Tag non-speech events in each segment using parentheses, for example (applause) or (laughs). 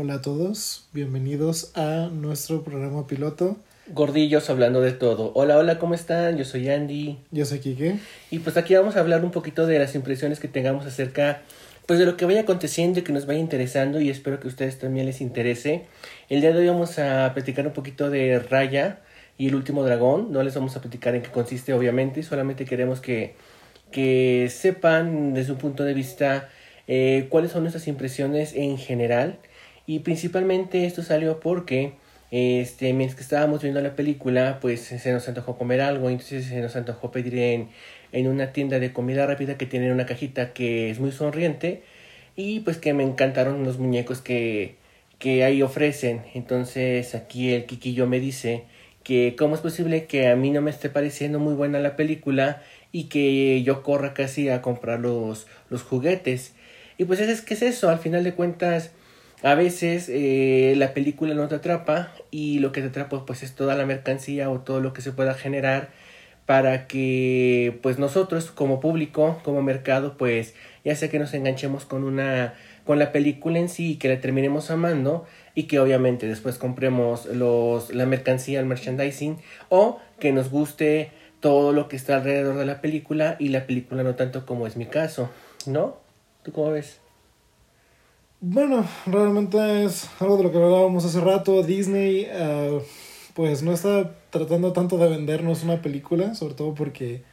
Hola a todos, bienvenidos a nuestro programa piloto. Gordillos hablando de todo. Hola, hola, ¿cómo están? Yo soy Andy. Yo soy Kike. Y pues aquí vamos a hablar un poquito de las impresiones que tengamos acerca pues de lo que vaya aconteciendo y que nos vaya interesando y espero que a ustedes también les interese. El día de hoy vamos a platicar un poquito de Raya y el último dragón. No les vamos a platicar en qué consiste obviamente, solamente queremos que, que sepan desde un punto de vista eh, cuáles son nuestras impresiones en general y principalmente esto salió porque este, mientras que estábamos viendo la película, pues se nos antojó comer algo, entonces se nos antojó pedir en, en una tienda de comida rápida que tiene una cajita que es muy sonriente y pues que me encantaron los muñecos que, que ahí ofrecen. Entonces aquí el Kikillo me dice que cómo es posible que a mí no me esté pareciendo muy buena la película y que yo corra casi a comprar los, los juguetes. Y pues es que es eso, al final de cuentas a veces eh, la película no te atrapa y lo que te atrapa pues es toda la mercancía o todo lo que se pueda generar para que pues nosotros como público, como mercado, pues ya sea que nos enganchemos con una con la película en sí y que la terminemos amando y que obviamente después compremos los la mercancía, el merchandising o que nos guste todo lo que está alrededor de la película y la película no tanto como es mi caso, ¿no? ¿Tú cómo ves? Bueno, realmente es algo de lo que hablábamos hace rato. Disney, uh, pues no está tratando tanto de vendernos una película, sobre todo porque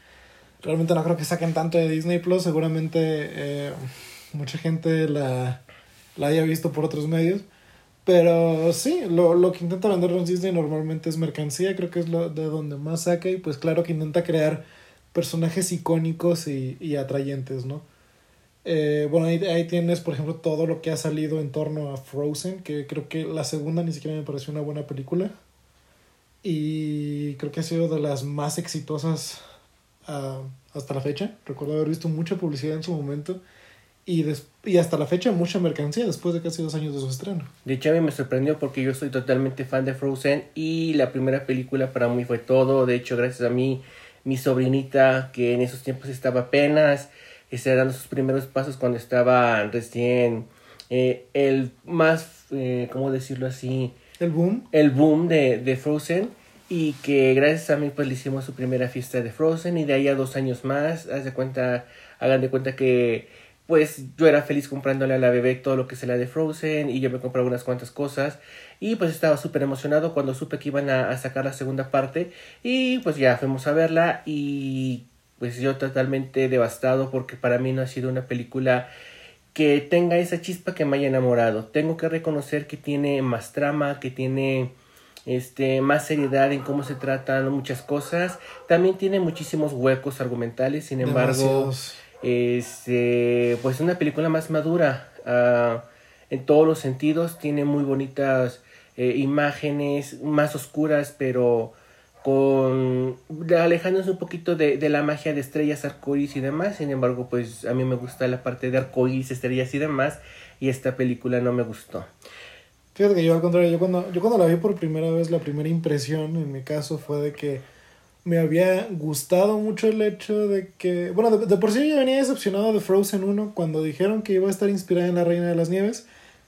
realmente no creo que saquen tanto de Disney Plus. Seguramente eh, mucha gente la, la haya visto por otros medios. Pero sí, lo, lo que intenta vendernos Disney normalmente es mercancía, creo que es lo de donde más saca y pues claro que intenta crear personajes icónicos y, y atrayentes, ¿no? Eh, bueno, ahí, ahí, tienes, por ejemplo, todo lo que ha salido en torno a Frozen, que creo que la segunda ni siquiera me pareció una buena película. Y creo que ha sido de las más exitosas uh, hasta la fecha. Recuerdo haber visto mucha publicidad en su momento. Y, des y hasta la fecha mucha mercancía después de casi dos años de su estreno. De hecho, a mí me sorprendió porque yo soy totalmente fan de Frozen y la primera película para mí fue todo. De hecho, gracias a mí, mi sobrinita, que en esos tiempos estaba apenas ese eran sus primeros pasos cuando estaba recién eh, el más, eh, ¿cómo decirlo así? El boom. El boom de, de Frozen y que gracias a mí pues le hicimos su primera fiesta de Frozen y de ahí a dos años más, haz de cuenta, hagan de cuenta que pues yo era feliz comprándole a la bebé todo lo que se la de Frozen y yo me compraba unas cuantas cosas y pues estaba súper emocionado cuando supe que iban a, a, sacar la segunda parte y pues ya fuimos a verla y pues yo totalmente devastado porque para mí no ha sido una película que tenga esa chispa que me haya enamorado. Tengo que reconocer que tiene más trama, que tiene este más seriedad en cómo se tratan muchas cosas. También tiene muchísimos huecos argumentales, sin embargo, este pues una película más madura uh, en todos los sentidos, tiene muy bonitas eh, imágenes, más oscuras, pero con alejándose un poquito de, de la magia de estrellas, arcoíris y demás. Sin embargo, pues a mí me gusta la parte de arcoíris, estrellas y demás. Y esta película no me gustó. Fíjate que yo al contrario, yo cuando, yo cuando la vi por primera vez, la primera impresión en mi caso fue de que me había gustado mucho el hecho de que, bueno, de, de por sí yo venía decepcionado de Frozen 1 cuando dijeron que iba a estar inspirada en La Reina de las Nieves,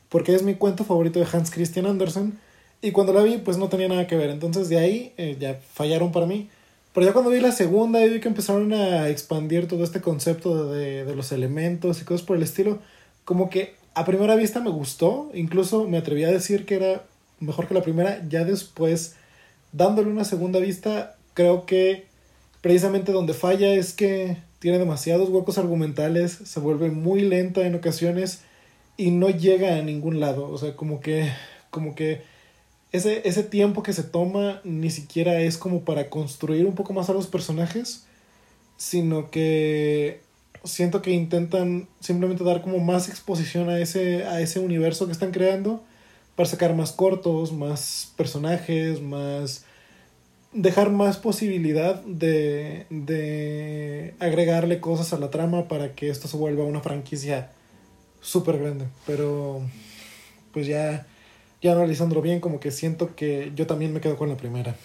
porque es mi cuento favorito de Hans Christian Andersen. Y cuando la vi, pues no tenía nada que ver. Entonces de ahí eh, ya fallaron para mí. Pero ya cuando vi la segunda y vi que empezaron a expandir todo este concepto de, de los elementos y cosas por el estilo, como que a primera vista me gustó. Incluso me atreví a decir que era mejor que la primera. Ya después, dándole una segunda vista, creo que precisamente donde falla es que tiene demasiados huecos argumentales, se vuelve muy lenta en ocasiones y no llega a ningún lado. O sea, como que, como que ese, ese tiempo que se toma ni siquiera es como para construir un poco más a los personajes, sino que siento que intentan simplemente dar como más exposición a ese, a ese universo que están creando para sacar más cortos, más personajes, más dejar más posibilidad de, de agregarle cosas a la trama para que esto se vuelva una franquicia súper grande. Pero pues ya ya analizándolo bien, como que siento que yo también me quedo con la primera.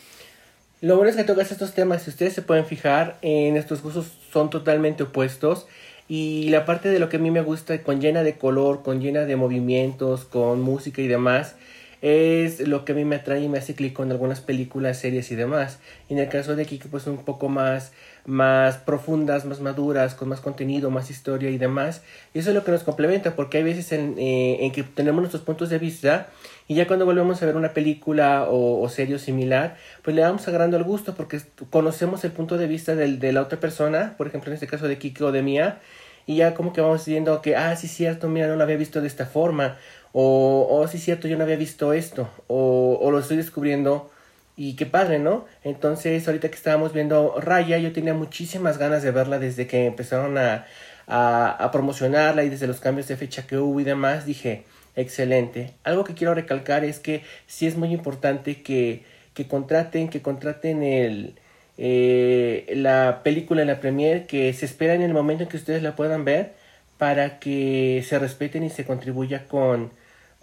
Lo bueno es que tocas estos temas, si ustedes se pueden fijar, en estos gustos son totalmente opuestos Y la parte de lo que a mí me gusta, con llena de color, con llena de movimientos, con música y demás, es lo que a mí me atrae y me hace clic con algunas películas, series y demás. Y en el caso de Kiki, pues un poco más, más profundas, más maduras, con más contenido, más historia y demás. Y eso es lo que nos complementa, porque hay veces en, eh, en que tenemos nuestros puntos de vista y ya cuando volvemos a ver una película o, o serie similar, pues le vamos agarrando el gusto porque conocemos el punto de vista del, de la otra persona, por ejemplo en este caso de Kiki o de Mía, y ya como que vamos viendo que, ah, sí, cierto, mira, no lo había visto de esta forma, o, oh, sí, cierto, yo no había visto esto, o, o lo estoy descubriendo, y qué padre, ¿no? Entonces, ahorita que estábamos viendo Raya, yo tenía muchísimas ganas de verla desde que empezaron a, a, a promocionarla y desde los cambios de fecha que hubo y demás, dije, excelente. Algo que quiero recalcar es que sí es muy importante que, que contraten, que contraten el, eh, la película en la premier, que se espera en el momento en que ustedes la puedan ver para que se respeten y se contribuya con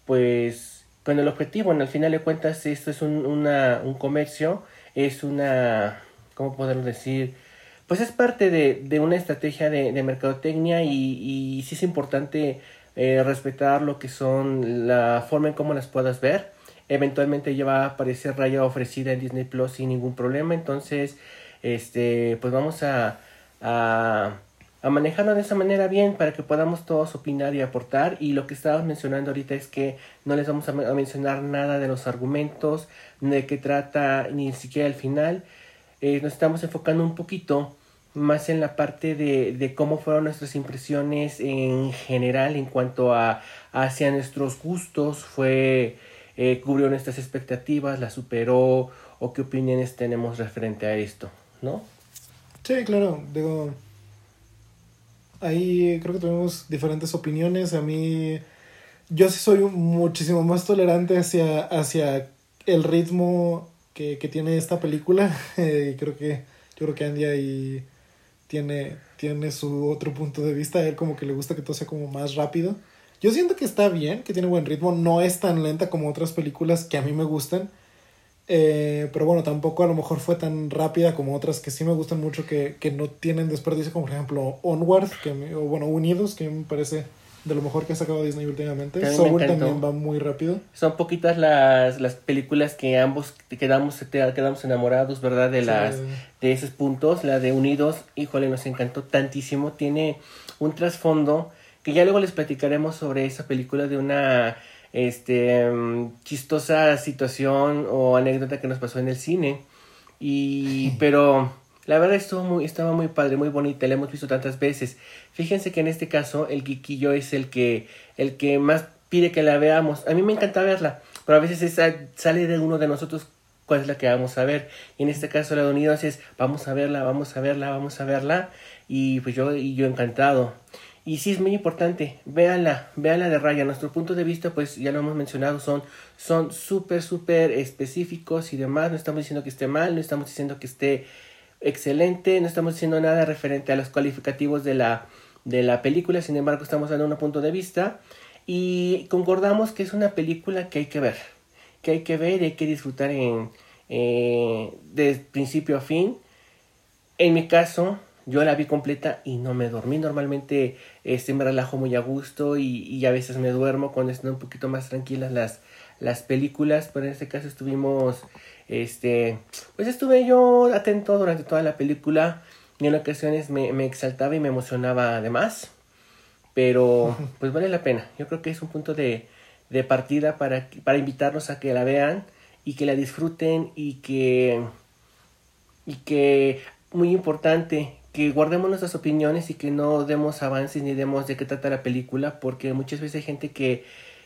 pues con el objetivo. En al final de cuentas esto es un, una, un comercio, es una, ¿cómo poderlo decir? Pues es parte de, de una estrategia de, de mercadotecnia y, y sí es importante eh, respetar lo que son la forma en cómo las puedas ver. Eventualmente ya va a aparecer Raya ofrecida en Disney Plus sin ningún problema. Entonces, este, pues vamos a, a, manejarlo de esa manera bien para que podamos todos opinar y aportar. Y lo que estábamos mencionando ahorita es que no les vamos a, a mencionar nada de los argumentos, de qué trata, ni siquiera el final. Eh, nos estamos enfocando un poquito más en la parte de, de cómo fueron nuestras impresiones en general en cuanto a hacia nuestros gustos, fue eh, cubrió nuestras expectativas, la superó o qué opiniones tenemos referente a esto, ¿no? Sí, claro, digo, ahí creo que tenemos diferentes opiniones, a mí yo sí soy muchísimo más tolerante hacia, hacia el ritmo que, que tiene esta película, (laughs) eh, creo que yo creo que Andy ahí tiene, tiene su otro punto de vista. A él como que le gusta que todo sea como más rápido. Yo siento que está bien, que tiene buen ritmo. No es tan lenta como otras películas que a mí me gustan. Eh, pero bueno, tampoco a lo mejor fue tan rápida como otras que sí me gustan mucho, que, que no tienen desperdicio, como por ejemplo Onward, que o bueno, Unidos, que me parece de lo mejor que ha sacado Disney últimamente. También Soul también va muy rápido. Son poquitas las, las películas que ambos quedamos, quedamos enamorados, ¿verdad? De, Sí. las, de esos puntos. La de Unidos, híjole, nos encantó tantísimo. Tiene un trasfondo que ya luego les platicaremos sobre esa película de una este mm, chistosa situación o anécdota que nos pasó en el cine. Y (laughs) pero la verdad estuvo muy, estaba muy padre, muy bonita, la hemos visto tantas veces. Fíjense que en este caso el Kikillo es el que, el que más pide que la veamos. A mí me encanta verla, pero a veces esa sale de uno de nosotros cuál es la que vamos a ver. Y en este caso la de Unidos es vamos a verla, vamos a verla, vamos a verla. Y pues yo, y yo encantado. Y sí es muy importante, véanla, véanla de raya. Nuestro punto de vista, pues ya lo hemos mencionado, son son súper, súper específicos y demás. No estamos diciendo que esté mal, no estamos diciendo que esté excelente, no estamos diciendo nada referente a los calificativos de la, de la película, sin embargo estamos dando un punto de vista y concordamos que es una película que hay que ver, que hay que ver y hay que disfrutar en, eh, de principio a fin. En mi caso, yo la vi completa y no me dormí. Normalmente este, me relajo muy a gusto y, y a veces me duermo cuando están un poquito más tranquilas las, las películas, pero en este caso estuvimos, este, pues estuve yo atento durante toda la película y en ocasiones me, me exaltaba y me emocionaba además, pero (laughs) pues vale la pena. Yo creo que es un punto de, de partida para, para invitarlos a que la vean y que la disfruten y que, y que, muy importante, que guardemos nuestras opiniones y que no demos avances ni demos de qué trata la película, porque muchas veces hay gente que,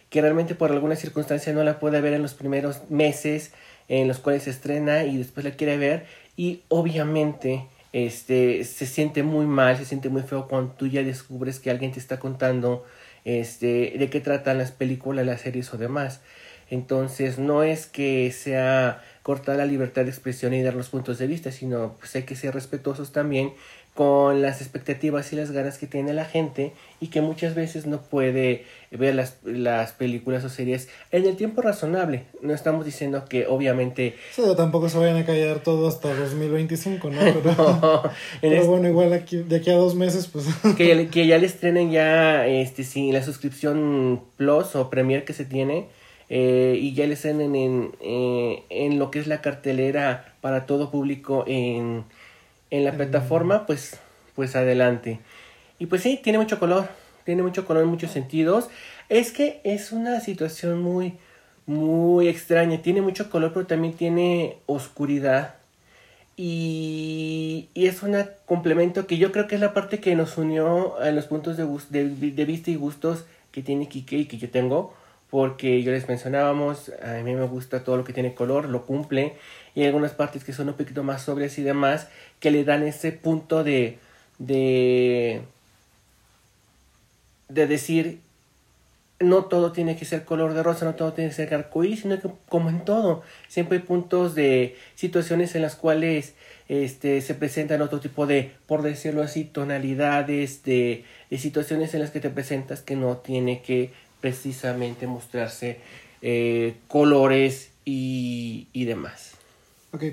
que realmente por alguna circunstancia no la puede ver en los primeros meses en los cuales se estrena y después la quiere ver y obviamente este se siente muy mal, se siente muy feo cuando tú ya descubres que alguien te está contando este de qué tratan las películas, las series o demás. Entonces no es que sea cortar la libertad de expresión y dar los puntos de vista, sino pues hay que ser respetuosos también con las expectativas y las ganas que tiene la gente y que muchas veces no puede ver las, las películas o series en el tiempo razonable. No estamos diciendo que obviamente... Sí, tampoco se vayan a callar todo hasta 2025, ¿no? (laughs) Pero, pero bueno, igual aquí, de aquí a dos meses, pues... (laughs) que, ya, (laughs) que ya le estrenen ya este, sí, la suscripción Plus o Premier que se tiene eh, y ya le estrenen en, eh, en lo que es la cartelera para todo público en en la plataforma, pues, pues adelante. Y pues sí, tiene mucho color, tiene mucho color muchos sentidos. Es que es una situación muy, muy extraña. Tiene mucho color, pero también tiene oscuridad. Y, y es un complemento que yo creo que es la parte que nos unió a los puntos de, de, de vista y gustos que tiene Kike y que yo tengo porque yo les mencionábamos, a mí me gusta todo lo que tiene color, lo cumple, y hay algunas partes que son un poquito más sobrias y demás, que le dan ese punto de, de, de decir, no todo tiene que ser color de rosa, no todo tiene que ser arcoíris, sino que como en todo, siempre hay puntos de situaciones en las cuales este, se presentan otro tipo de, por decirlo así, tonalidades de, de situaciones en las que te presentas que no tiene que precisamente mostrarse eh, colores y, y, demás. Ok.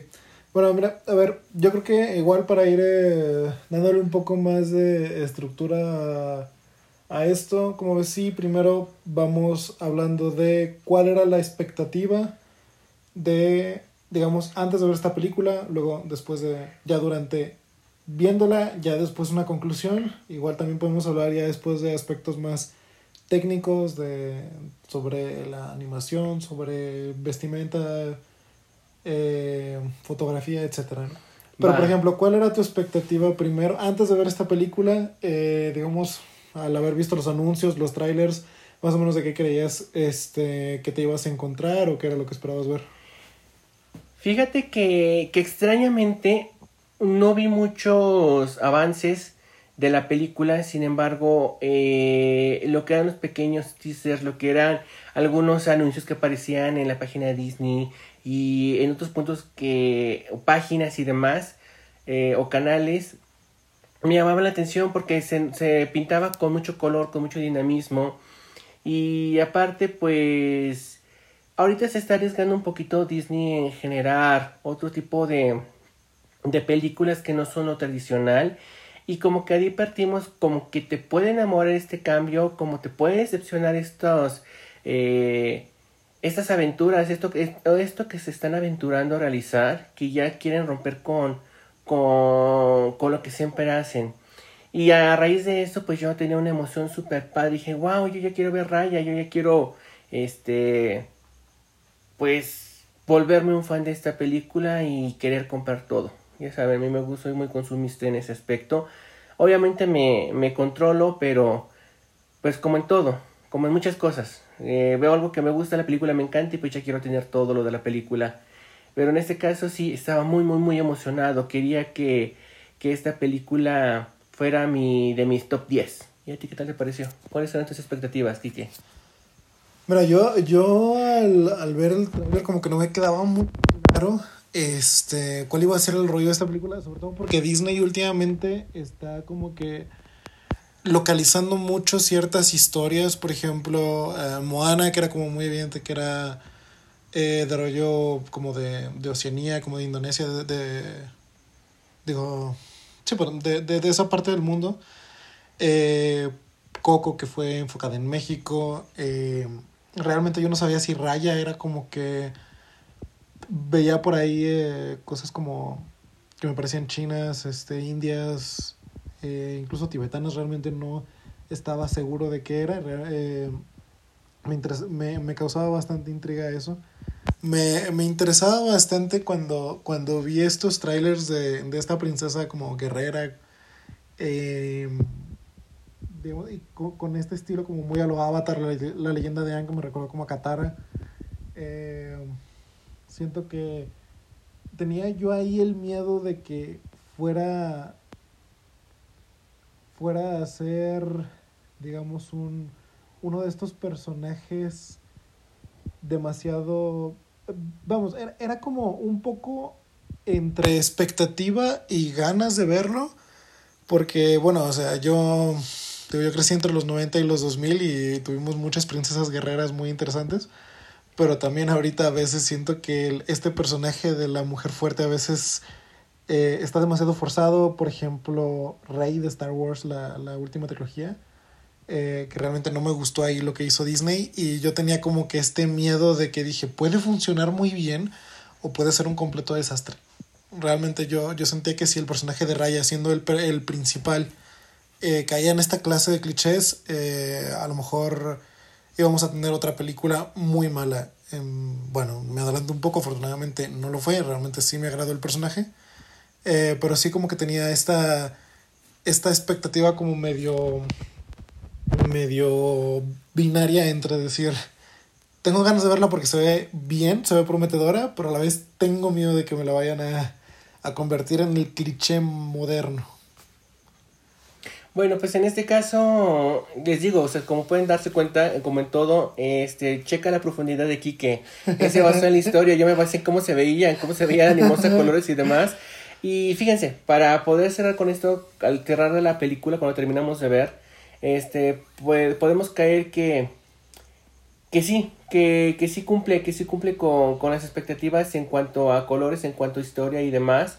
Bueno, mira, a ver, yo creo que igual para ir eh, dándole un poco más de estructura a, esto, como ves, sí, primero vamos hablando de cuál era la expectativa de, digamos, antes de ver esta película, luego después de, ya durante viéndola, ya después una conclusión, igual también podemos hablar ya después de aspectos más técnicos de, sobre la animación, sobre vestimenta, eh, fotografía, etc. Pero, por ejemplo, ¿cuál era tu expectativa primero, antes de ver esta película, eh, digamos, al haber visto los anuncios, los trailers, más o menos de qué creías este, que te ibas a encontrar o qué era lo que esperabas ver? Fíjate que, que extrañamente no vi muchos avances de la película, sin embargo, eh, lo que eran los pequeños teasers, lo que eran algunos anuncios que aparecían en la página de Disney y en otros puntos que, páginas y demás, eh, o canales, me llamaban la atención porque se, se pintaba con mucho color, con mucho dinamismo. Y aparte pues ahorita se está arriesgando un poquito Disney en generar otro tipo de, de películas que no son lo tradicional. Y como que ahí partimos como que te puede enamorar este cambio, como te puede decepcionar estos, eh, estas aventuras, esto, esto que se están aventurando a realizar, que ya quieren romper con, con, con lo que siempre hacen. Y a raíz de eso, pues yo tenía una emoción súper padre. Dije, wow, yo ya quiero ver Raya, yo ya quiero, este, pues, volverme un fan de esta película y querer comprar todo. Ya saben, a mí me gusta, soy muy consumista en ese aspecto. Obviamente me, me controlo, pero pues como en todo, como en muchas cosas. Eh, veo algo que me gusta, la película me encanta y pues ya quiero tener todo lo de la película. Pero en este caso sí, estaba muy, muy, muy emocionado. Quería que, que esta película fuera mi, de mis top 10. ¿Y a ti qué tal te pareció? ¿Cuáles eran tus expectativas, Kike? Mira, yo, yo al, al ver el trailer como que no me quedaba muy claro este, cuál iba a ser el rollo de esta película, sobre todo porque Disney últimamente está como que localizando mucho ciertas historias, por ejemplo, eh, Moana, que era como muy evidente que era eh, de rollo como de, de Oceanía, como de Indonesia, de, digo, sí, de, de, de, esa parte del mundo. Eh, Coco, que fue enfocada en México. Eh, realmente yo no sabía si Raya era como que veía por ahí eh, cosas como que me parecían chinas, este, indias, eh, incluso tibetanas, realmente no estaba seguro de qué era. Me, me, me, causaba bastante intriga eso. Me, me interesaba bastante cuando, cuando vi estos trailers de, de esta princesa como guerrera. Digamos, y con, este estilo como muy a lo Avatar, la, leyenda de Aang, me recuerdo como a Katara. Eh, Siento que tenía yo ahí el miedo de que fuera fuera a ser digamos un uno de estos personajes demasiado vamos era, era como un poco entre expectativa y ganas de verlo Porque, bueno, o sea, yo, yo crecí entre los 90 y los 2000 y tuvimos muchas princesas guerreras muy interesantes. Pero también ahorita a veces siento que este personaje de la mujer fuerte a veces eh, está demasiado forzado. Por ejemplo, Rey de Star Wars, la, la última trilogía. Eh, que realmente no me gustó ahí lo que hizo Disney. Y yo tenía como que este miedo de que dije, puede funcionar muy bien o puede ser un completo desastre realmente yo, yo sentía que si el personaje de Raya, siendo el, el principal, eh, caía en esta clase de clichés, eh, a lo mejor íbamos a tener otra película muy mala. Em, bueno, me adelanto un poco, afortunadamente no lo fue, realmente sí me agradó el personaje, eh, pero sí como que tenía esta, esta expectativa como medio, medio binaria entre decir, tengo ganas de verla porque se ve bien, se ve prometedora, pero a la vez tengo miedo de que me la vayan a, a convertir en el cliché moderno. Bueno, pues en este caso, les digo, o sea, como pueden darse cuenta, como en todo, este, checa la profundidad de Quique. Ese basó en la historia, yo me basé en cómo se veía, en cómo se veía animosa, colores y demás. Y fíjense, para poder cerrar con esto, al cerrar de la película, cuando terminamos de ver, este, pues podemos caer que, que sí, que, que sí cumple, que sí cumple con, con las expectativas en cuanto a colores, en cuanto a historia y demás.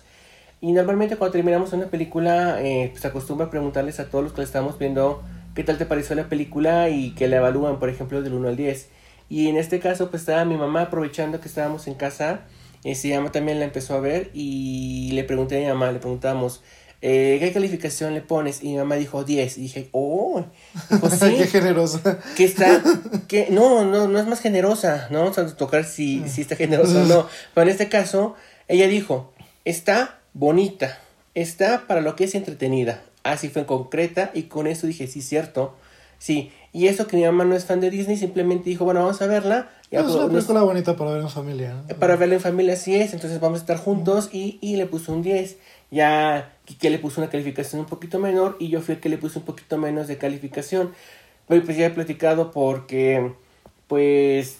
Y normalmente cuando terminamos una película, eh, pues acostumbra preguntarles a todos los que la estamos viendo qué tal te pareció la película y que la evalúan, por ejemplo, del 1 al 10. Y en este caso, pues estaba mi mamá aprovechando que estábamos en casa, eh, se llama también la empezó a ver y le pregunté a mi mamá, le preguntamos, eh, ¿qué calificación le pones? Y mi mamá dijo 10. Y dije, oh, (laughs) qué generosa. Que está, (laughs) que no, no, no es más generosa, ¿no? Vamos a tocar si, si está generosa o no. (laughs) Pero en este caso, ella dijo, está bonita, está para lo que es entretenida. Así fue en concreta y con eso dije, sí, cierto. Sí, y eso que mi mamá no es fan de Disney, simplemente dijo, bueno, vamos a verla. es una película bonita para ver en familia. Para verla en familia, sí es. Entonces vamos a estar juntos y, y le puso un 10. Ya Quique le puso una calificación un poquito menor y yo fui el que le puse un poquito menos de calificación. Pero pues ya he platicado porque pues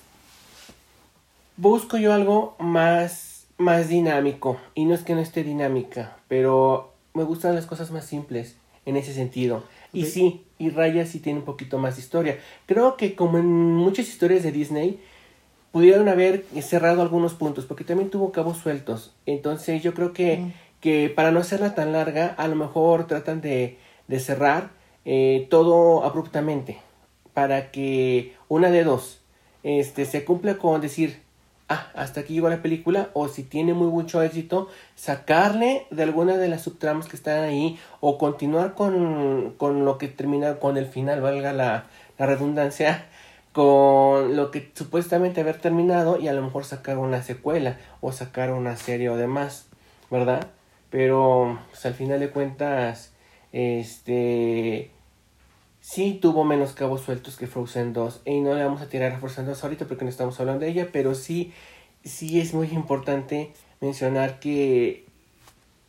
busco yo algo más, más dinámico. Y no es que no esté dinámica, pero me gustan las cosas más simples en ese sentido. Y sí, y Raya sí tiene un poquito más de historia. Creo que como en muchas historias de Disney, pudieron haber cerrado algunos puntos, porque también tuvo cabos sueltos. Entonces yo creo que que para no hacerla tan larga, a lo mejor tratan de, de cerrar eh, todo abruptamente, para que una de dos, este, se cumpla con decir, ah, hasta aquí llegó la película, o si tiene muy mucho éxito, sacarle de alguna de las subtramas que están ahí, o continuar con, con lo que termina con el final, valga la, la redundancia, (laughs) con lo que supuestamente haber terminado y a lo mejor sacar una secuela o sacar una serie o demás, ¿verdad? Pero pues, al final de cuentas, este sí tuvo menos cabos sueltos que Frozen 2. Y no le vamos a tirar a Frozen 2 ahorita porque no estamos hablando de ella, pero sí, sí es muy importante mencionar que,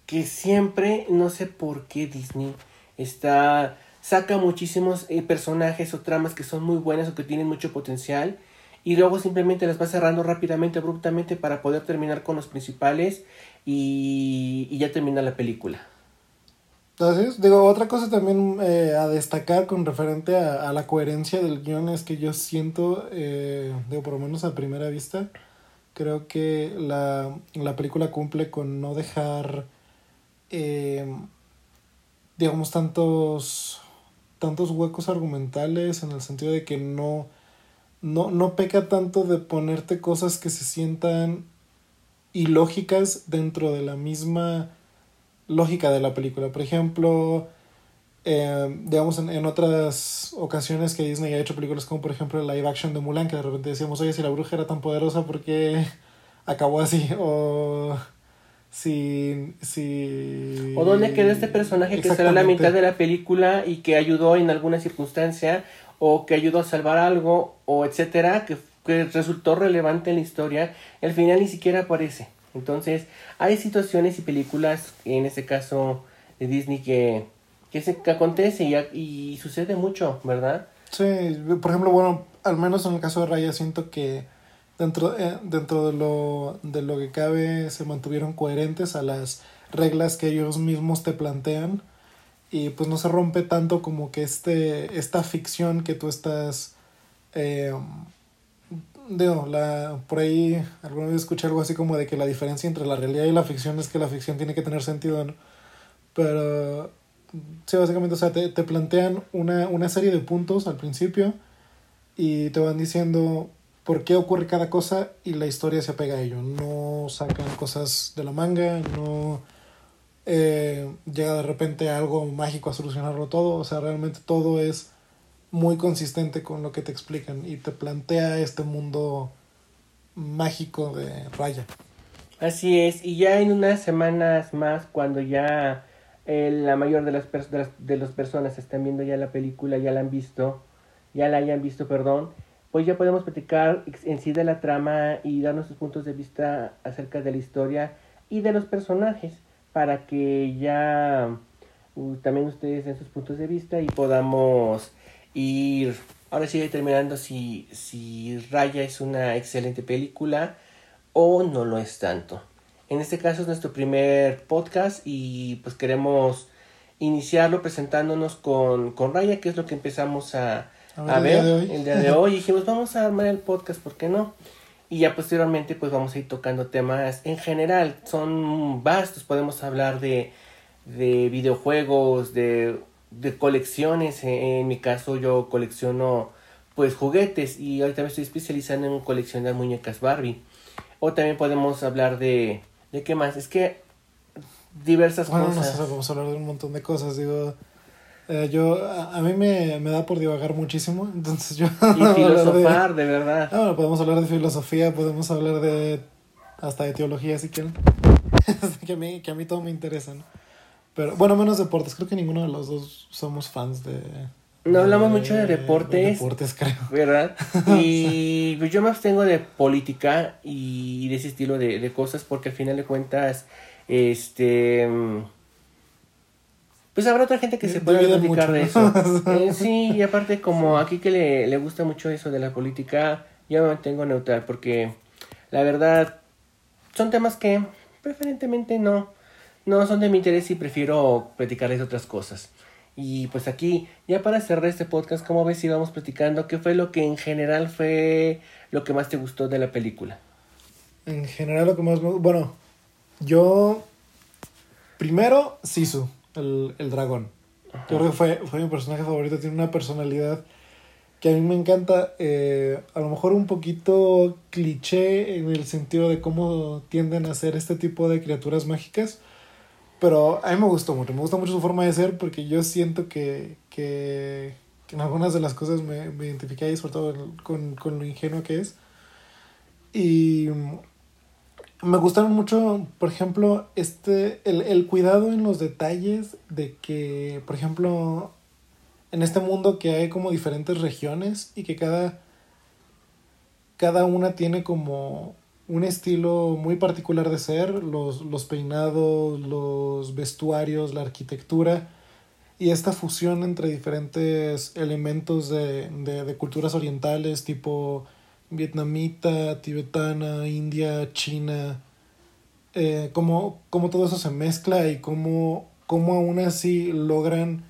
que siempre, no sé por qué Disney está saca muchísimos eh, personajes o tramas que son muy buenas o que tienen mucho potencial y luego simplemente las va cerrando rápidamente, abruptamente para poder terminar con los principales y, y ya termina la película. Entonces, digo, otra cosa también eh, a destacar con referente a, a, la coherencia del guion es que yo siento, eh, digo, por lo menos a primera vista, creo que la, la película cumple con no dejar, eh, digamos, tantos, tantos huecos argumentales en el sentido de que no, no, no peca tanto de ponerte cosas que se sientan ilógicas dentro de la misma lógica de la película. Por ejemplo, eh, digamos en, en, otras ocasiones que Disney ha hecho películas como por ejemplo el live action de Mulan, que de repente decíamos, oye, si la bruja era tan poderosa, ¿por qué acabó así? O si... si... O dónde quedó este personaje que será la mitad de la película y que ayudó en alguna circunstancia o que ayudó a salvar algo o etcétera, que que resultó relevante en la historia, al final ni siquiera aparece. Entonces, hay situaciones y películas, en este caso de Disney, que, que, se, que acontece y, y, sucede mucho, ¿verdad? Sí, por ejemplo, bueno, al menos en el caso de Raya siento que dentro, eh, dentro de, lo, de lo que cabe se mantuvieron coherentes a las reglas que ellos mismos te plantean. y pues no se rompe tanto como que este, esta ficción que tú estás... Eh, digo, la, por ahí alguna vez escuché algo así como de que la diferencia entre la realidad y la ficción es que la ficción tiene que tener sentido, ¿no? Pero sí, básicamente, o sea, te, te plantean una, una serie de puntos al principio y te van diciendo por qué ocurre cada cosa y la historia se apega a ello. No sacan cosas de la manga, no eh, llega de repente algo mágico a solucionarlo todo. O sea, realmente todo es muy consistente con lo que te explican y te plantea este mundo mágico de Raya. Así es, y ya en unas semanas más, cuando ya eh, la mayor de las, de las, de las personas están viendo ya la película, ya la han visto, ya la hayan visto, perdón, pues ya podemos platicar en sí de la trama y dar nuestros puntos de vista acerca de la historia y de los personajes para que ya uh, también ustedes den sus puntos de vista y podamos ir ahora sí terminando si, si Raya es una excelente película o no lo es tanto. En este caso es nuestro primer podcast y pues queremos iniciarlo presentándonos con, con Raya, que es lo que empezamos a, a, ver, el día de (laughs) hoy. dijimos, vamos a armar el podcast, ¿por qué no? Y ya posteriormente, pues vamos a ir tocando temas en general. Son vastos, podemos hablar de, de videojuegos, de, de colecciones. En, mi caso, yo colecciono pues juguetes y ahorita me estoy especializando en coleccionar muñecas Barbie. O también podemos hablar de. ¿De qué más? Es que diversas cosas. No sé, podemos hablar de un montón de cosas. Digo, eh, yo, a, mí me, me, da por divagar muchísimo, entonces yo... (laughs) Y filosofar, de, verdad. Ah, podemos hablar de filosofía, podemos hablar de... hasta de teología si quieren. (laughs) que, a mí, que a mí todo me interesa, ¿no? Pero, bueno, menos deportes, creo que ninguno de los dos somos fans de... No hablamos mucho de deportes. De deportes, creo. ¿Verdad? (laughs) Y pues yo me abstengo de política y de ese estilo de, de cosas porque al final de cuentas, este pues habrá otra gente que se pueda dedicar de eso. (laughs) Eh, sí, y aparte como aquí que le, le gusta mucho eso de la política, yo me mantengo neutral porque la verdad son temas que preferentemente no, no son de mi interés y prefiero platicarles otras cosas. Y pues aquí, ya para cerrar este podcast, ¿cómo ves si vamos platicando? ¿Qué fue lo que en general fue lo que más te gustó de la película? En general lo que más me... Bueno, yo... Primero, Sisu el, el dragón. Yo creo que fue, fue mi personaje favorito, tiene una personalidad que a mí me encanta, eh, a lo mejor un poquito cliché en el sentido de cómo tienden a ser este tipo de criaturas mágicas, pero a mí me gustó mucho, me gusta mucho su forma de ser porque yo siento que, que, que en algunas de las cosas me, me identifiqué ahí, sobre todo con, con lo ingenuo que es. Y me gustaron mucho, por ejemplo, este, el, el cuidado en los detalles de que, por ejemplo, en este mundo que hay como diferentes regiones y que cada, cada una tiene como un estilo muy particular de ser, los, los peinados, los vestuarios, la arquitectura y esta fusión entre diferentes elementos de, de, de culturas orientales tipo vietnamita, tibetana, india, china, eh, cómo, todo eso se mezcla y cómo, cómo aún así logran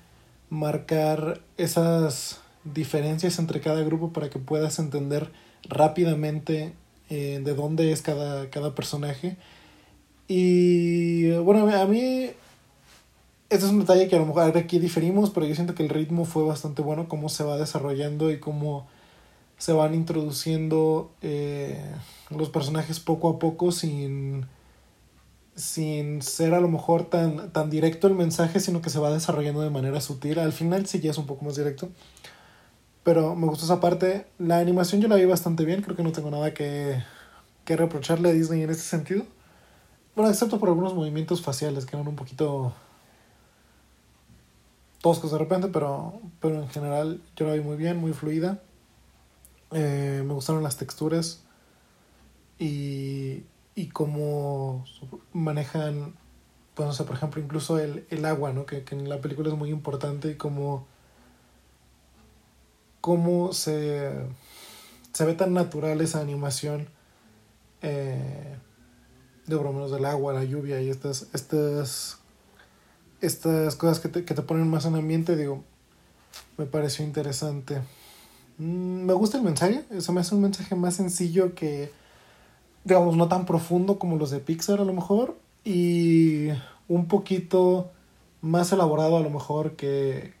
marcar esas diferencias entre cada grupo para que puedas entender rápidamente eh, de dónde es cada, cada personaje. Y bueno, a mí este es un detalle que a lo mejor aquí diferimos, pero yo siento que el ritmo fue bastante bueno, cómo se va desarrollando y cómo se van introduciendo eh, los personajes poco a poco sin, sin ser a lo mejor tan, tan directo el mensaje, sino que se va desarrollando de manera sutil. Al final sí ya es un poco más directo. Pero me gustó esa parte. La animación yo la vi bastante bien, creo que no tengo nada que, que reprocharle a Disney en ese sentido. Bueno, excepto por algunos movimientos faciales que eran un poquito toscos de repente, pero, pero en general yo la vi muy bien, muy fluida. Eh, me gustaron las texturas y, y cómo manejan, pues no sé, por ejemplo, incluso el, el agua, ¿no? Que, que, en la película es muy importante y cómo, cómo se, se ve tan natural esa animación eh, de por lo menos del agua, la lluvia y estas, estas estas cosas que te, que te ponen más en ambiente, digo, me pareció interesante. Mm, me gusta el mensaje, eso me hace un mensaje más sencillo que, digamos, no tan profundo como los de Pixar a lo mejor, y un poquito más elaborado a lo mejor que,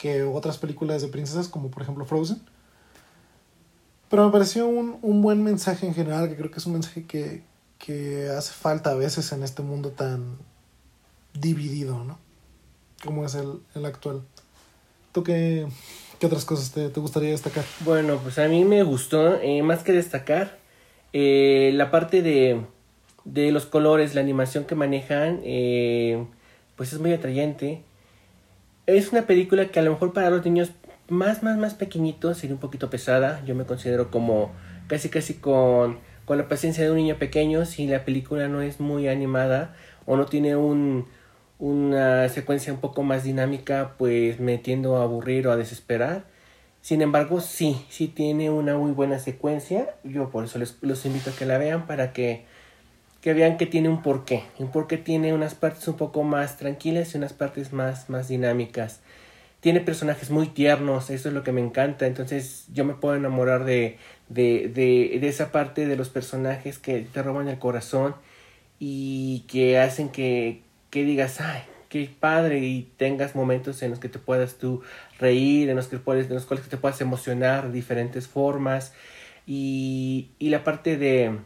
que otras películas de princesas, como por ejemplo Frozen. Pero me pareció un, un buen mensaje en general, que creo que es un mensaje que, que hace falta a veces en este mundo tan dividido, ¿no? Como es el, el actual. ¿Tú qué, qué otras cosas te, te, gustaría destacar? Bueno, pues a mí me gustó, eh, más que destacar, eh, la parte de, de los colores, la animación que manejan, eh, pues es muy atrayente. Es una película que a lo mejor para los niños más, más, más pequeñitos sería un poquito pesada. Yo me considero como casi, casi con, con la paciencia de un niño pequeño. Si la película no es muy animada o no tiene un, una secuencia un poco más dinámica, pues me tiendo a aburrir o a desesperar. Sin embargo, sí, sí tiene una muy buena secuencia. Yo por eso les, los invito a que la vean para que, que vean que tiene un porqué. Un porqué tiene unas partes un poco más tranquilas y unas partes más, más dinámicas. Tiene personajes muy tiernos, eso es lo que me encanta. Entonces yo me puedo enamorar de, de, de, de esa parte de los personajes que te roban el corazón y que hacen que, que digas, ay, qué padre y tengas momentos en los que te puedas tú reír, en los que puedes, en los cuales te puedas emocionar de diferentes formas y, y la parte de,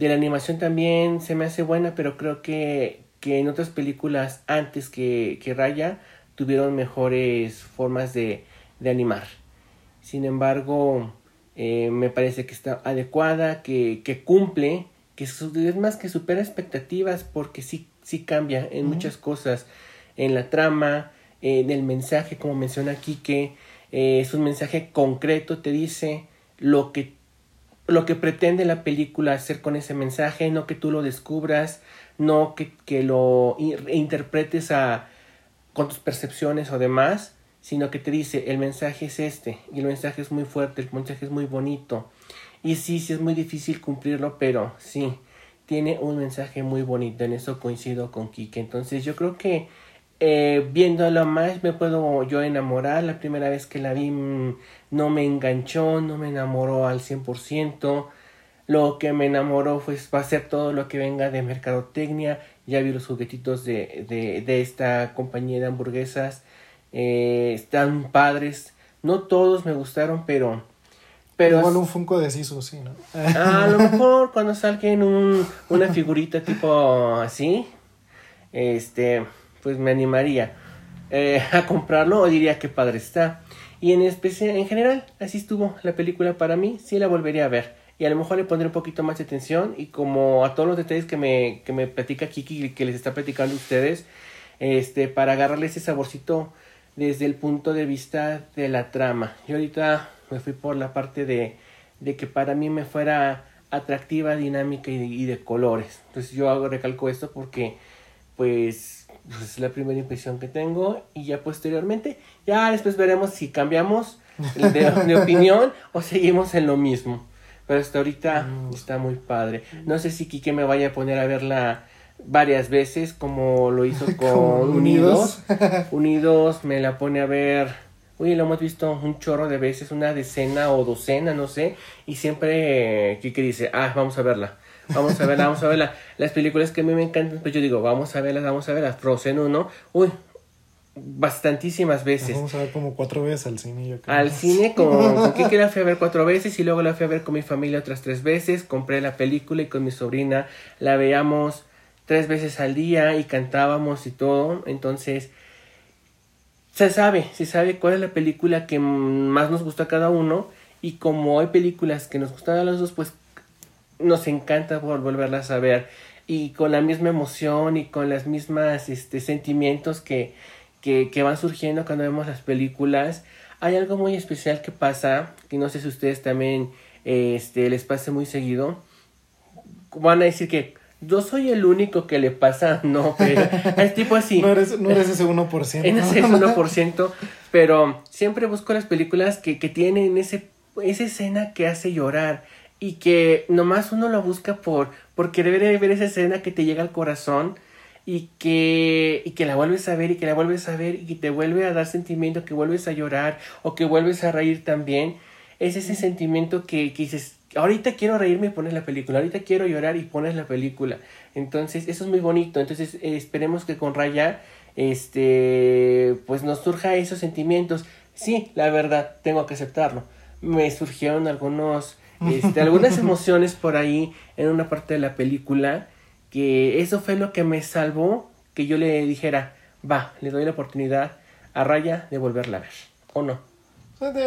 de la animación también se me hace buena, pero creo que, que en otras películas antes que, que Raya tuvieron mejores formas de, de animar. Sin embargo, eh, me parece que está adecuada, que, que cumple, que es más que supera expectativas porque sí sí cambia en muchas cosas, en la trama, en el mensaje, como menciona aquí, que eh, es un mensaje concreto, te dice lo que, lo que pretende la película hacer con ese mensaje, no que tú lo descubras, no que, que lo interpretes a, con tus percepciones o demás, sino que te dice el mensaje es este, y el mensaje es muy fuerte, el mensaje es muy bonito, y sí, sí es muy difícil cumplirlo, pero sí, tiene un mensaje muy bonito, en eso coincido con Kike. Entonces yo creo que eh, viéndolo más me puedo yo enamorar. La primera vez que la vi mm, no me enganchó, no me enamoró al 100%. Lo que me enamoró fue va a ser todo lo que venga de mercadotecnia. Ya vi los juguetitos de, de, de esta compañía de hamburguesas. Eh, están padres. No todos me gustaron, pero pero Igual un Funko de Sisu, sí, ¿no? a lo (laughs) mejor cuando salga un, una figurita tipo así, este, pues me animaría eh, (laughs) a comprarlo o diría que padre está. Y en especial, en general, así estuvo la película para mí, sí la volvería a ver. Y a lo mejor le pondré un poquito más de atención y como a todos los detalles que me, que me platica Kiki, que les está platicando a ustedes, este, para agarrarle ese saborcito desde el punto de vista de la trama. Y ahorita me fui por la parte de, de que para mí me fuera atractiva, dinámica y de, y de colores. Entonces yo hago, recalco esto porque pues, pues, es la primera impresión que tengo y ya posteriormente, ya después veremos si cambiamos de, de opinión o seguimos en lo mismo. Pero hasta ahorita mm. está muy padre. No sé si Kike me vaya a poner a verla varias veces como lo hizo (laughs) con Unidos. (laughs) Unidos me la pone a ver Oye, lo hemos visto un chorro de veces, una decena o docena, no sé, y siempre Kike dice, ah, vamos a verla, vamos a verla, vamos a verla. Las películas que a mí me encantan, pues yo digo, vamos a verlas, vamos a verlas. Frozen 1, uy, bastantísimas veces. Vamos a ver como cuatro veces al cine, yo creo. Al cine con, con la fui a ver cuatro veces y luego la fui a ver con mi familia otras tres veces. Compré la película y con mi sobrina la veíamos tres veces al día y cantábamos y todo. Entonces, se sabe, se sabe cuál es la película que más nos gusta a cada uno y como hay películas que nos gustan a los dos, pues nos encanta volverlas a ver y con la misma emoción y con las mismas este, sentimientos que, que, que van surgiendo cuando vemos las películas. Hay algo muy especial que pasa, que no sé si ustedes también este, les pase muy seguido. Van a decir que yo soy el único que le pasa, (laughs) no, pero (laughs) es tipo así. no, eres, no eres ese 1%. En ese (laughs) 1%, pero siempre busco las películas que, que tienen ese, esa escena que hace llorar y que nomás uno lo busca por, porque debe ver esa escena que te llega al corazón y que, y que la vuelves a ver y que la vuelves a ver y que te vuelve a dar sentimiento, que vuelves a llorar o que vuelves a reír también, es ese sentimiento que, que dices, ahorita quiero reírme y pones la película, ahorita quiero llorar y pones la película. Entonces, eso es muy bonito. Entonces, eh, esperemos que con Raya, este, pues nos surja esos sentimientos. Sí, la verdad, tengo que aceptarlo. Me surgieron algunos, este, algunas emociones por ahí en una parte de la película, que eso fue lo que me salvó, que yo le dijera, va, le doy la oportunidad a Raya de volverla a ver, ¿o no?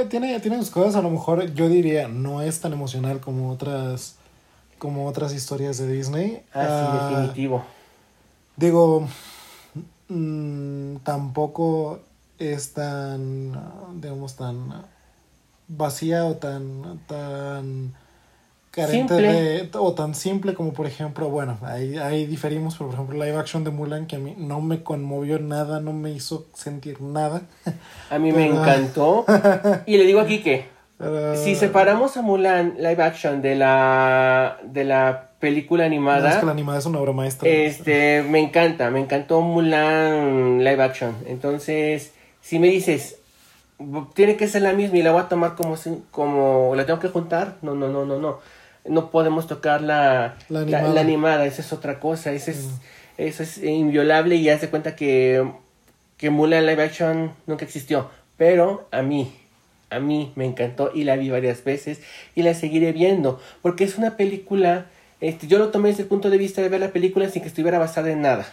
Tiene, tiene sus cosas, a lo mejor yo diría, no es tan emocional como otras como otras historias de Disney. Ah, sí, Ah, definitivo. Digo, mm, tampoco es tan, digamos, tan vacía o tan, tan carente de, o tan simple como por ejemplo, bueno, ahí, ahí diferimos, pero por ejemplo, live action de Mulan que a mí no me conmovió nada, no me hizo sentir nada. A mí me encantó. (laughs) Y le digo aquí que Pero- si separamos a Mulan live action de la de la película No, animada, es que la animada es una obra maestra. este me encanta, me encantó Mulan live action. Entonces, si me dices tiene que ser la misma y la voy a tomar como como la tengo que juntar, no, no, no, no, no. No podemos tocar la, La la, animada. la animada, esa es otra cosa, esa es, eso es inviolable y hace cuenta que, que Mulan live action nunca existió. Pero a mí, a mí me encantó y la vi varias veces y la seguiré viendo. Porque es una película, este, yo lo tomé desde el punto de vista de ver la película sin que estuviera basada en nada.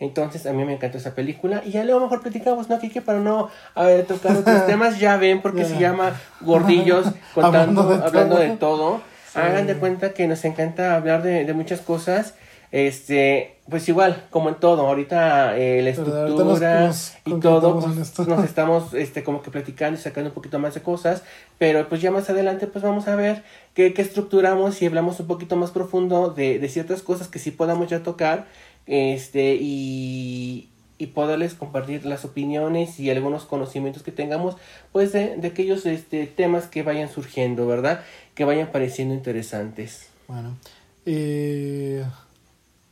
Entonces a mí me encantó esa película y ya luego mejor platicamos, ¿no? Kike? Para no a ver, tocar otros (laughs) temas, ya ven porque se llama Gordillos (laughs) contando, Hablando de hablando de todo. Hagan de cuenta que nos encanta hablar de, de muchas cosas. Este, pues igual, como en todo, ahorita eh, la estructura nos- nos y todo, pues, nos estamos este, como que platicando y sacando un poquito más de cosas, pero pues ya más adelante pues vamos a ver qué, qué estructuramos y hablamos un poquito más profundo de, de ciertas cosas que sí podamos ya tocar, este, y, y poderles compartir las opiniones y algunos conocimientos que tengamos, pues de, de aquellos este, temas que vayan surgiendo, ¿verdad? Que vayan pareciendo interesantes. Bueno, y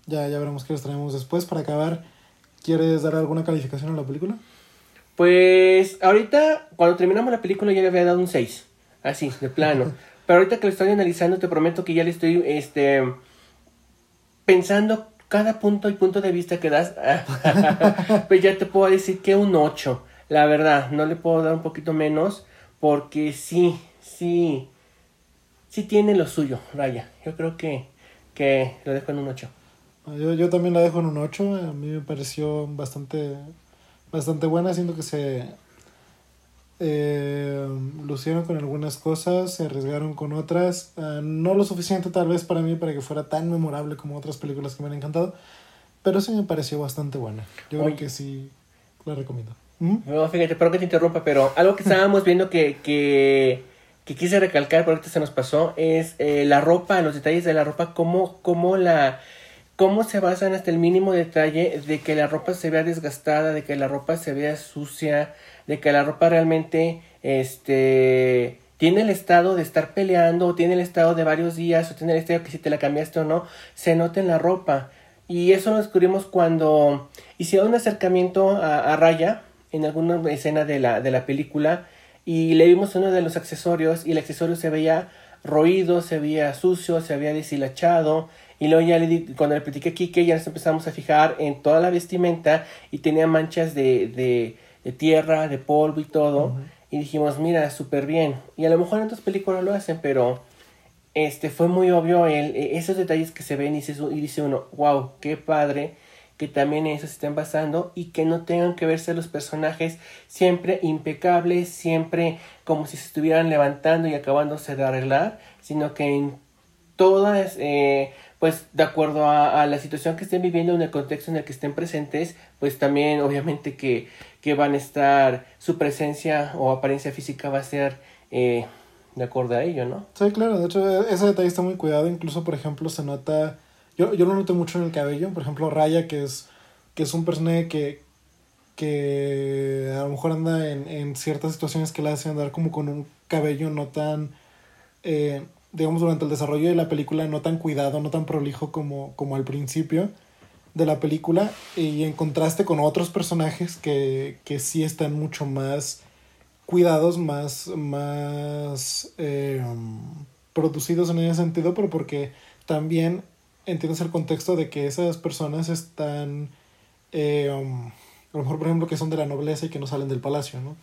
ya, ya veremos qué les traemos después. Para acabar, ¿quieres dar alguna calificación a la película? Pues ahorita, cuando terminamos la película, ya le había dado un 6. Así, de plano. (laughs) Pero ahorita que lo estoy analizando, te prometo que ya le estoy este, pensando cada punto y punto de vista que das. (laughs) pues ya te puedo decir que un 8. La verdad, no le puedo dar un poquito menos. Porque sí, sí. Sí tiene lo suyo, Raya. Yo creo que, que lo dejo en un 8. Yo, yo también la dejo en un 8. A mí me pareció bastante, bastante buena. Siento que se eh, lucieron con algunas cosas, se arriesgaron con otras. Ah, no lo suficiente tal vez para mí para que fuera tan memorable como otras películas que me han encantado. Pero sí me pareció bastante buena. Yo Oye. creo que sí la recomiendo. ¿Mm? No, fíjate, perdón que te interrumpa, pero algo que estábamos viendo que, que, que quise recalcar, pero ahorita se nos pasó, es eh, la ropa, los detalles de la ropa, cómo, cómo la cómo se basan hasta el mínimo detalle de que la ropa se vea desgastada, de que la ropa se vea sucia, de que la ropa realmente este tiene el estado de estar peleando, o tiene el estado de varios días, o tiene el estado que si te la cambiaste o no, se nota en la ropa. Y eso lo descubrimos cuando hicieron un acercamiento a, a Raya en alguna escena de la, de la película y le vimos uno de los accesorios y el accesorio se veía roído, se veía sucio, se había deshilachado y luego ya le di, cuando le platiqué a Kike ya nos empezamos a fijar en toda la vestimenta y tenía manchas de, de, de tierra, de polvo y todo. Y dijimos mira súper bien y a lo mejor en otras películas lo hacen pero este fue muy obvio el, esos detalles que se ven y, dice, y dice uno wow qué padre que también en eso se estén basando y que no tengan que verse los personajes siempre impecables, siempre como si se estuvieran levantando y acabándose de arreglar, sino que en todas, eh, pues de acuerdo a, la situación que estén viviendo, en el contexto en el que estén presentes, pues también obviamente que, que van a estar, su presencia o apariencia física va a ser eh, de acuerdo a ello, ¿no? Sí, claro, de hecho ese detalle está muy cuidado, incluso por ejemplo se nota yo, yo lo noté mucho en el cabello, por ejemplo, Raya, que es, que es un personaje que, que a lo mejor anda en, en ciertas situaciones que le hacen andar como con un cabello no tan, eh, digamos, durante el desarrollo de la película, no tan cuidado, no tan prolijo como, como al principio. de la película y en contraste con otros personajes que, que sí están mucho más cuidados, más, más eh, producidos en ese sentido, pero porque también entiendes el contexto de que esas personas están, eh, um, a lo mejor por ejemplo que son de la nobleza y que no salen del palacio, ¿no?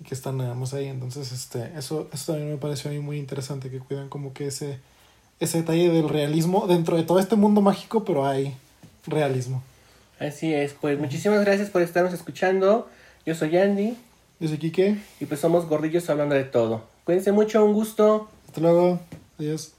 Y que están nada más ahí. Entonces, este, eso, eso también me pareció a mí muy interesante, que cuidan como que ese, ese detalle del realismo dentro de todo este mundo mágico, pero hay realismo. Así es, pues muchísimas gracias por estarnos escuchando. Yo soy Andy. Yo soy Kike. Y pues somos gordillos hablando de todo. Cuídense mucho, un gusto. Hasta luego. Adiós.